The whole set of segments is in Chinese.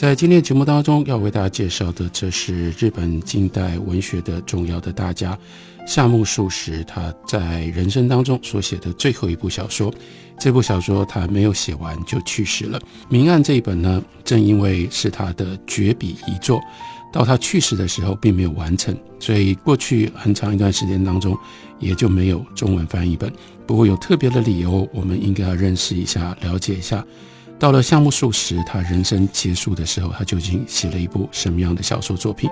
在今天节目当中，要为大家介绍的，这是日本近代文学的重要的大家夏目漱石他在人生当中所写的最后一部小说。这部小说他没有写完就去世了。《明暗》这一本呢，正因为是他的绝笔遗作，到他去世的时候并没有完成，所以过去很长一段时间当中也就没有中文翻译本。不过有特别的理由，我们应该要认识一下、了解一下。到了夏目漱石他人生结束的时候，他究竟写了一部什么样的小说作品？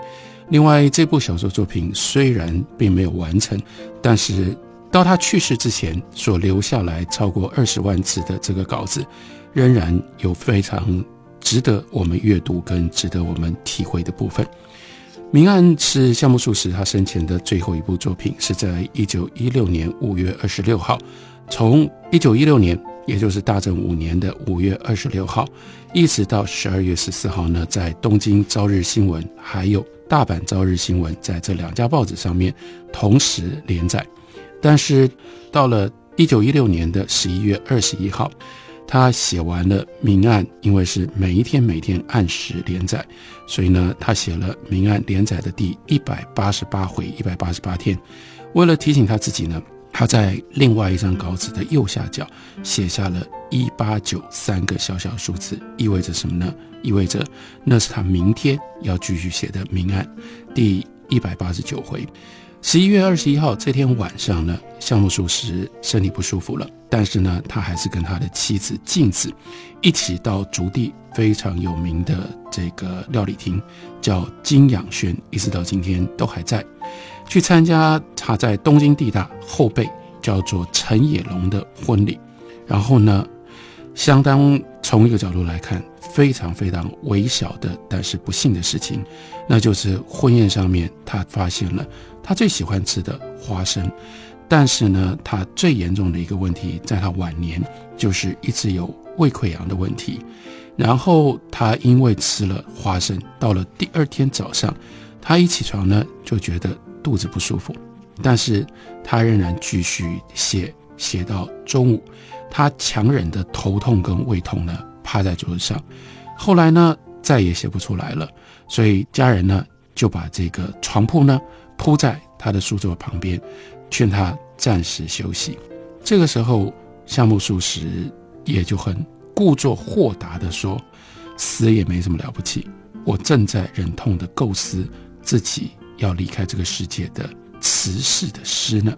另外，这部小说作品虽然并没有完成，但是到他去世之前所留下来超过二十万字的这个稿子，仍然有非常值得我们阅读跟值得我们体会的部分。《明暗》是夏目漱石他生前的最后一部作品，是在一九一六年五月二十六号，从一九一六年。也就是大正五年的五月二十六号，一直到十二月十四号呢，在东京朝日新闻还有大阪朝日新闻在这两家报纸上面同时连载。但是到了一九一六年的十一月二十一号，他写完了《明暗》，因为是每一天每天按时连载，所以呢，他写了《明暗》连载的第一百八十八回，一百八十八天。为了提醒他自己呢。他在另外一张稿纸的右下角写下了一八九三个小小数字，意味着什么呢？意味着那是他明天要继续写的《明案》第一百八十九回。十一月二十一号这天晚上呢，项目漱石身体不舒服了，但是呢，他还是跟他的妻子静子一起到竹地非常有名的这个料理厅，叫金养轩，一直到今天都还在。去参加他在东京地大后辈叫做陈野龙的婚礼，然后呢，相当从一个角度来看，非常非常微小的，但是不幸的事情，那就是婚宴上面他发现了他最喜欢吃的花生，但是呢，他最严重的一个问题，在他晚年就是一直有胃溃疡的问题，然后他因为吃了花生，到了第二天早上，他一起床呢就觉得。肚子不舒服，但是他仍然继续写，写到中午，他强忍的头痛跟胃痛呢，趴在桌子上，后来呢再也写不出来了，所以家人呢就把这个床铺呢铺在他的书桌旁边，劝他暂时休息。这个时候，夏目漱石也就很故作豁达的说：“死也没什么了不起，我正在忍痛的构思自己。”要离开这个世界的辞世的诗呢？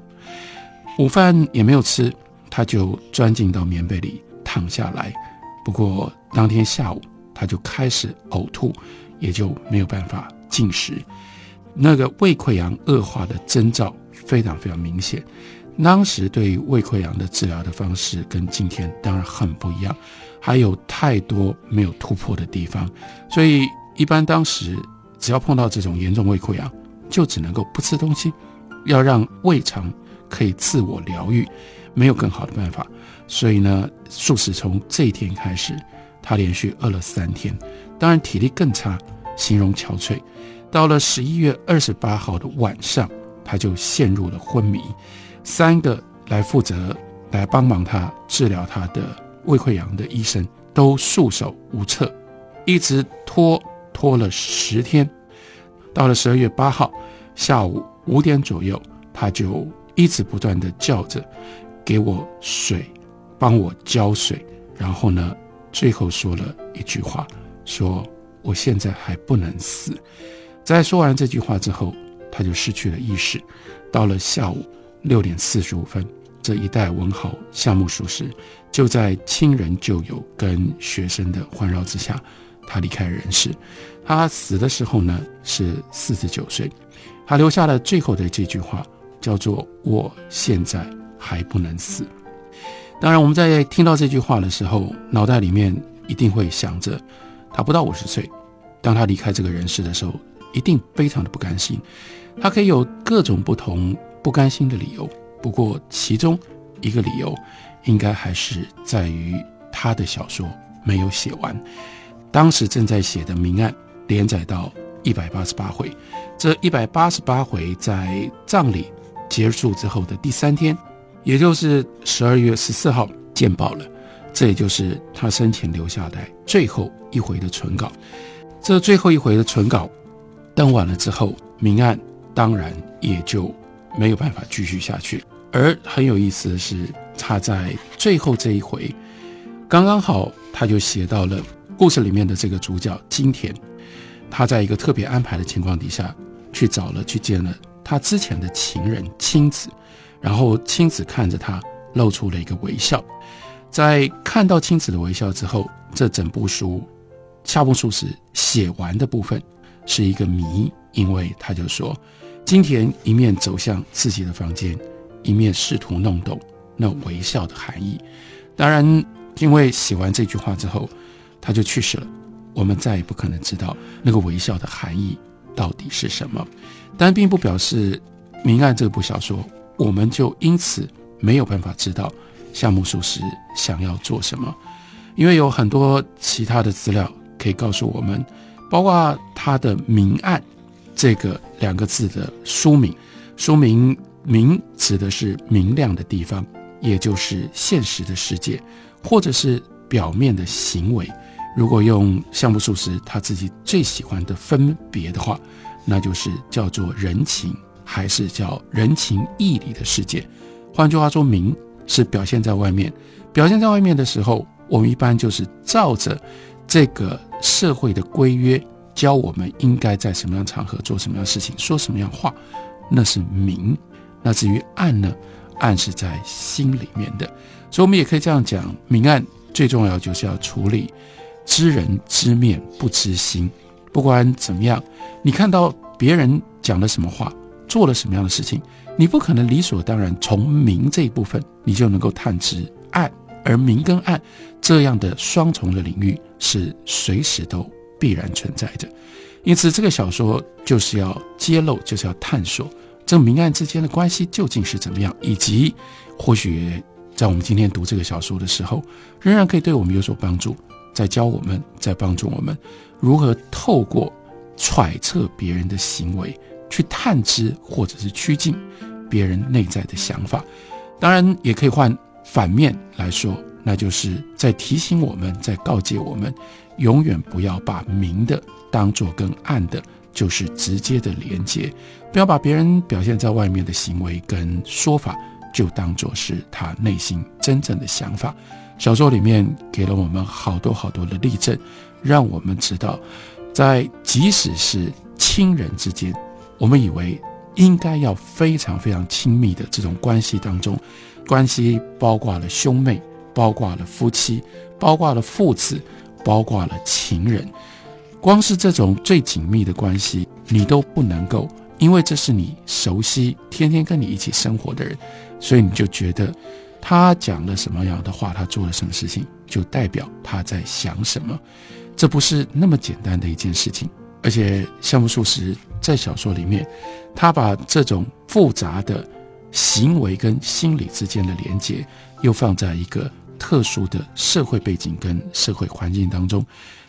午饭也没有吃，他就钻进到棉被里躺下来。不过当天下午他就开始呕吐，也就没有办法进食。那个胃溃疡恶化的征兆非常非常明显。当时对于胃溃疡的治疗的方式跟今天当然很不一样，还有太多没有突破的地方。所以一般当时只要碰到这种严重胃溃疡，就只能够不吃东西，要让胃肠可以自我疗愈，没有更好的办法。所以呢，素食从这一天开始，他连续饿了三天，当然体力更差，形容憔悴。到了十一月二十八号的晚上，他就陷入了昏迷。三个来负责来帮忙他治疗他的胃溃疡的医生都束手无策，一直拖拖了十天。到了十二月八号下午五点左右，他就一直不断的叫着，给我水，帮我浇水，然后呢，最后说了一句话，说我现在还不能死。在说完这句话之后，他就失去了意识。到了下午六点四十五分，这一代文豪夏目漱石就在亲人旧友跟学生的环绕之下，他离开人世。他死的时候呢是四十九岁，他留下了最后的这句话，叫做“我现在还不能死”。当然，我们在听到这句话的时候，脑袋里面一定会想着，他不到五十岁，当他离开这个人世的时候，一定非常的不甘心。他可以有各种不同不甘心的理由，不过其中一个理由，应该还是在于他的小说没有写完。当时正在写的《明案》连载到一百八十八回，这一百八十八回在葬礼结束之后的第三天，也就是十二月十四号见报了。这也就是他生前留下来最后一回的存稿。这最后一回的存稿登完了之后，《明案》当然也就没有办法继续下去。而很有意思的是，他在最后这一回，刚刚好他就写到了。故事里面的这个主角金田，他在一个特别安排的情况底下，去找了去见了他之前的情人青子，然后青子看着他露出了一个微笑。在看到青子的微笑之后，这整部书夏目漱石写完的部分是一个谜，因为他就说金田一面走向自己的房间，一面试图弄懂那微笑的含义。当然，因为写完这句话之后。他就去世了，我们再也不可能知道那个微笑的含义到底是什么。但并不表示《明暗》这部小说，我们就因此没有办法知道夏目漱石想要做什么，因为有很多其他的资料可以告诉我们，包括他的《明暗》这个两个字的书名，书名“明”指的是明亮的地方，也就是现实的世界，或者是表面的行为。如果用项目漱石他自己最喜欢的分别的话，那就是叫做人情，还是叫人情义理的世界。换句话说，明是表现在外面，表现在外面的时候，我们一般就是照着这个社会的规约，教我们应该在什么样场合做什么样事情，说什么样话，那是明。那至于暗呢？暗是在心里面的，所以我们也可以这样讲：明暗最重要就是要处理。知人知面不知心，不管怎么样，你看到别人讲了什么话，做了什么样的事情，你不可能理所当然从明这一部分你就能够探知暗，而明跟暗这样的双重的领域是随时都必然存在的。因此，这个小说就是要揭露，就是要探索这明暗之间的关系究竟是怎么样，以及或许在我们今天读这个小说的时候，仍然可以对我们有所帮助。在教我们，在帮助我们如何透过揣测别人的行为，去探知或者是趋近别人内在的想法。当然，也可以换反面来说，那就是在提醒我们，在告诫我们，永远不要把明的当做跟暗的就是直接的连接，不要把别人表现在外面的行为跟说法就当做是他内心真正的想法。小说里面给了我们好多好多的例证，让我们知道，在即使是亲人之间，我们以为应该要非常非常亲密的这种关系当中，关系包括了兄妹，包括了夫妻，包括了父子，包括了情人，光是这种最紧密的关系，你都不能够，因为这是你熟悉、天天跟你一起生活的人，所以你就觉得。他讲了什么样的话，他做了什么事情，就代表他在想什么。这不是那么简单的一件事情。而且夏目漱石在小说里面，他把这种复杂的行为跟心理之间的连接，又放在一个特殊的社会背景跟社会环境当中，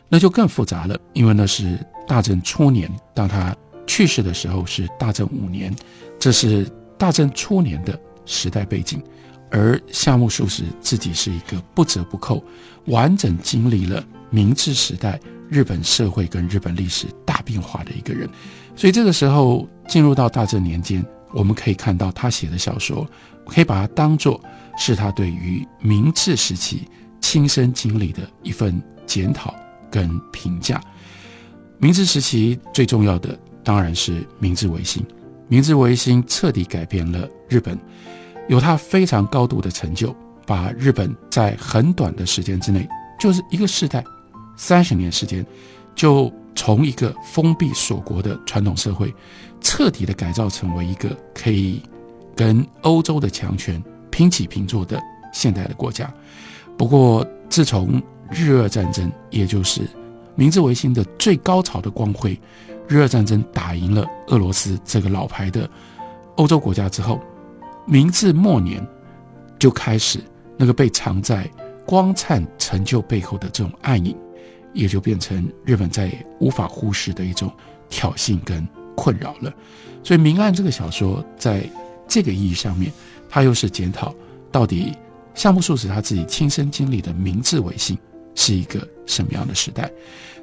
那就更复杂了。因为那是大正初年，当他去世的时候是大正五年，这是大正初年的时代背景。而夏目漱石自己是一个不折不扣、完整经历了明治时代日本社会跟日本历史大变化的一个人，所以这个时候进入到大正年间，我们可以看到他写的小说，可以把它当做是他对于明治时期亲身经历的一份检讨跟评价。明治时期最重要的当然是明治维新，明治维新彻底改变了日本。有它非常高度的成就，把日本在很短的时间之内，就是一个世代，三十年时间，就从一个封闭锁国的传统社会，彻底的改造成为一个可以跟欧洲的强权平起平坐的现代的国家。不过，自从日俄战争，也就是明治维新的最高潮的光辉，日俄战争打赢了俄罗斯这个老牌的欧洲国家之后。明治末年，就开始那个被藏在光灿成就背后的这种暗影，也就变成日本再也无法忽视的一种挑衅跟困扰了。所以《明暗》这个小说在这个意义上面，它又是检讨到底夏目漱石他自己亲身经历的明治维新是一个什么样的时代。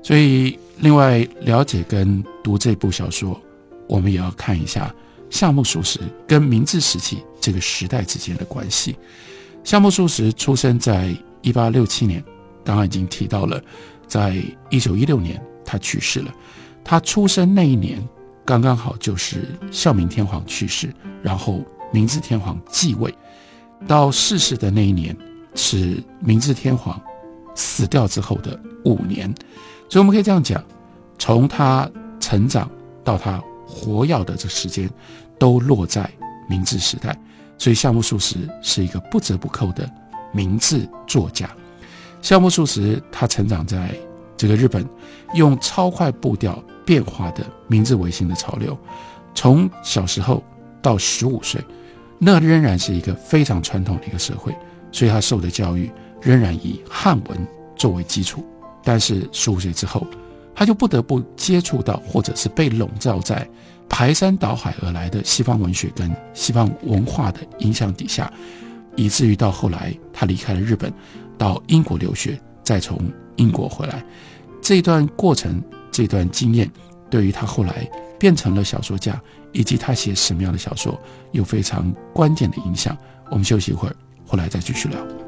所以，另外了解跟读这部小说，我们也要看一下夏目漱石跟明治时期这个时代之间的关系。夏目漱石出生在一八六七年，刚刚已经提到了，在一九一六年他去世了。他出生那一年。刚刚好就是孝明天皇去世，然后明治天皇继位，到逝世的那一年是明治天皇死掉之后的五年，所以我们可以这样讲，从他成长到他活跃的这时间，都落在明治时代，所以夏目漱石是一个不折不扣的明治作家。夏目漱石他成长在这个日本，用超快步调。变化的明治维新的潮流，从小时候到十五岁，那仍然是一个非常传统的一个社会，所以他受的教育仍然以汉文作为基础。但是十五岁之后，他就不得不接触到，或者是被笼罩在排山倒海而来的西方文学跟西方文化的影响底下，以至于到后来他离开了日本，到英国留学，再从英国回来，这段过程。这段经验对于他后来变成了小说家，以及他写什么样的小说有非常关键的影响。我们休息一会儿，回来再继续聊。